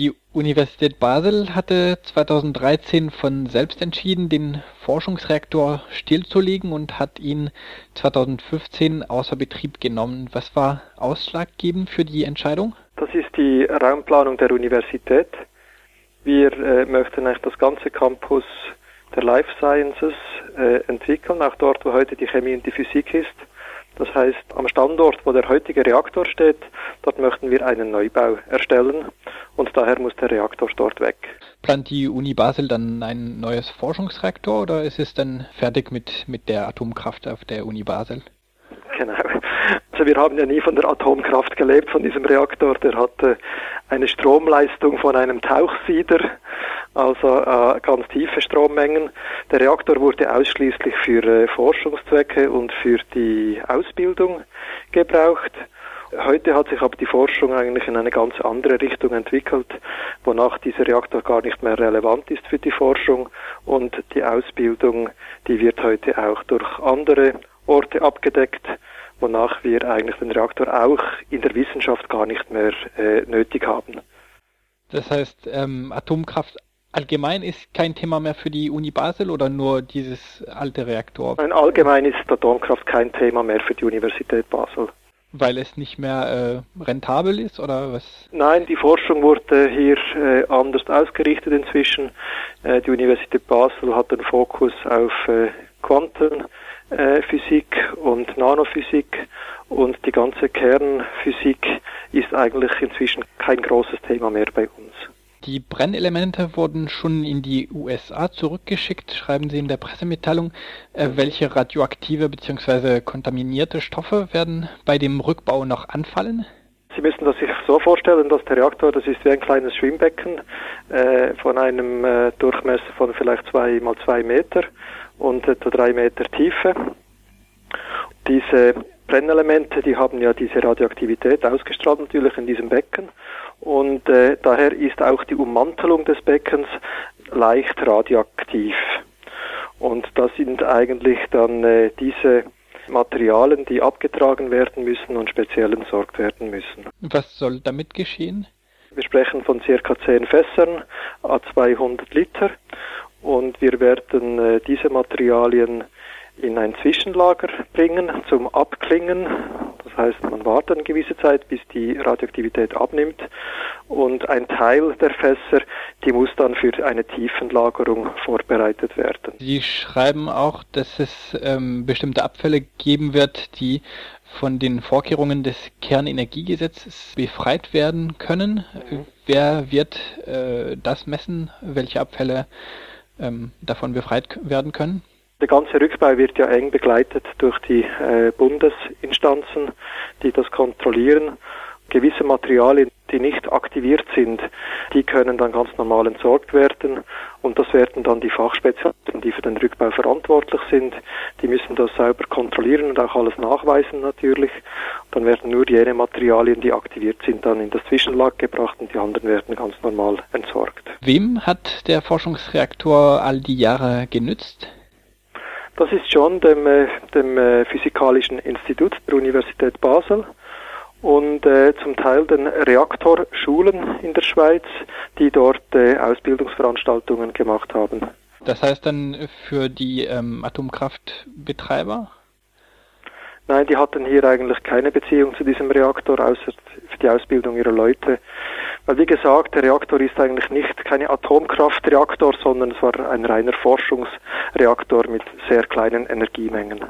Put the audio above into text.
Die Universität Basel hatte 2013 von selbst entschieden, den Forschungsreaktor stillzulegen und hat ihn 2015 außer Betrieb genommen. Was war ausschlaggebend für die Entscheidung? Das ist die Raumplanung der Universität. Wir äh, möchten eigentlich das ganze Campus der Life Sciences äh, entwickeln, auch dort, wo heute die Chemie und die Physik ist. Das heißt, am Standort, wo der heutige Reaktor steht, dort möchten wir einen Neubau erstellen und daher muss der Reaktor dort weg. Plant die Uni Basel dann ein neues Forschungsreaktor oder ist es dann fertig mit, mit der Atomkraft auf der Uni Basel? Genau. Also wir haben ja nie von der Atomkraft gelebt, von diesem Reaktor. Der hatte eine Stromleistung von einem Tauchsieder, also äh, ganz tiefe Strommengen. Der Reaktor wurde ausschließlich für äh, Forschungszwecke und für die Ausbildung gebraucht. Heute hat sich aber die Forschung eigentlich in eine ganz andere Richtung entwickelt, wonach dieser Reaktor gar nicht mehr relevant ist für die Forschung und die Ausbildung, die wird heute auch durch andere Orte abgedeckt, wonach wir eigentlich den Reaktor auch in der Wissenschaft gar nicht mehr äh, nötig haben. Das heißt, ähm, Atomkraft allgemein ist kein Thema mehr für die Uni Basel oder nur dieses alte Reaktor? Nein, allgemein ist Atomkraft kein Thema mehr für die Universität Basel. Weil es nicht mehr äh, rentabel ist oder was? Nein, die Forschung wurde hier äh, anders ausgerichtet inzwischen. Äh, die Universität Basel hat den Fokus auf äh, Quantenphysik und Nanophysik und die ganze Kernphysik ist eigentlich inzwischen kein großes Thema mehr bei uns. Die Brennelemente wurden schon in die USA zurückgeschickt, schreiben Sie in der Pressemitteilung. Äh, welche radioaktive bzw. kontaminierte Stoffe werden bei dem Rückbau noch anfallen? Sie müssen das sich so vorstellen, dass der Reaktor, das ist wie ein kleines Schwimmbecken äh, von einem äh, Durchmesser von vielleicht zwei mal zwei Meter und etwa drei Meter Tiefe. Diese Brennelemente, die haben ja diese Radioaktivität ausgestrahlt natürlich in diesem Becken und äh, daher ist auch die Ummantelung des Beckens leicht radioaktiv. Und das sind eigentlich dann äh, diese Materialien, die abgetragen werden müssen und speziell entsorgt werden müssen. Was soll damit geschehen? Wir sprechen von circa 10 Fässern a 200 Liter und wir werden äh, diese Materialien in ein Zwischenlager bringen zum Abklingen. Das heißt, man wartet eine gewisse Zeit, bis die Radioaktivität abnimmt und ein Teil der Fässer, die muss dann für eine Tiefenlagerung vorbereitet werden. Sie schreiben auch, dass es ähm, bestimmte Abfälle geben wird, die von den Vorkehrungen des Kernenergiegesetzes befreit werden können. Mhm. Wer wird äh, das messen, welche Abfälle ähm, davon befreit werden können? Der ganze Rückbau wird ja eng begleitet durch die äh, Bundesinstanzen, die das kontrollieren. Gewisse Materialien, die nicht aktiviert sind, die können dann ganz normal entsorgt werden und das werden dann die Fachspezialisten, die für den Rückbau verantwortlich sind, die müssen das sauber kontrollieren und auch alles nachweisen natürlich. Dann werden nur jene Materialien, die aktiviert sind, dann in das Zwischenlager gebracht und die anderen werden ganz normal entsorgt. Wem hat der Forschungsreaktor all die Jahre genützt? Das ist schon dem, äh, dem äh, Physikalischen Institut der Universität Basel und äh, zum Teil den Reaktorschulen in der Schweiz, die dort äh, Ausbildungsveranstaltungen gemacht haben. Das heißt dann für die ähm, Atomkraftbetreiber? Nein, die hatten hier eigentlich keine Beziehung zu diesem Reaktor, außer für die Ausbildung ihrer Leute. Weil wie gesagt, der Reaktor ist eigentlich nicht keine Atomkraftreaktor, sondern es war ein reiner Forschungsreaktor mit sehr kleinen Energiemengen.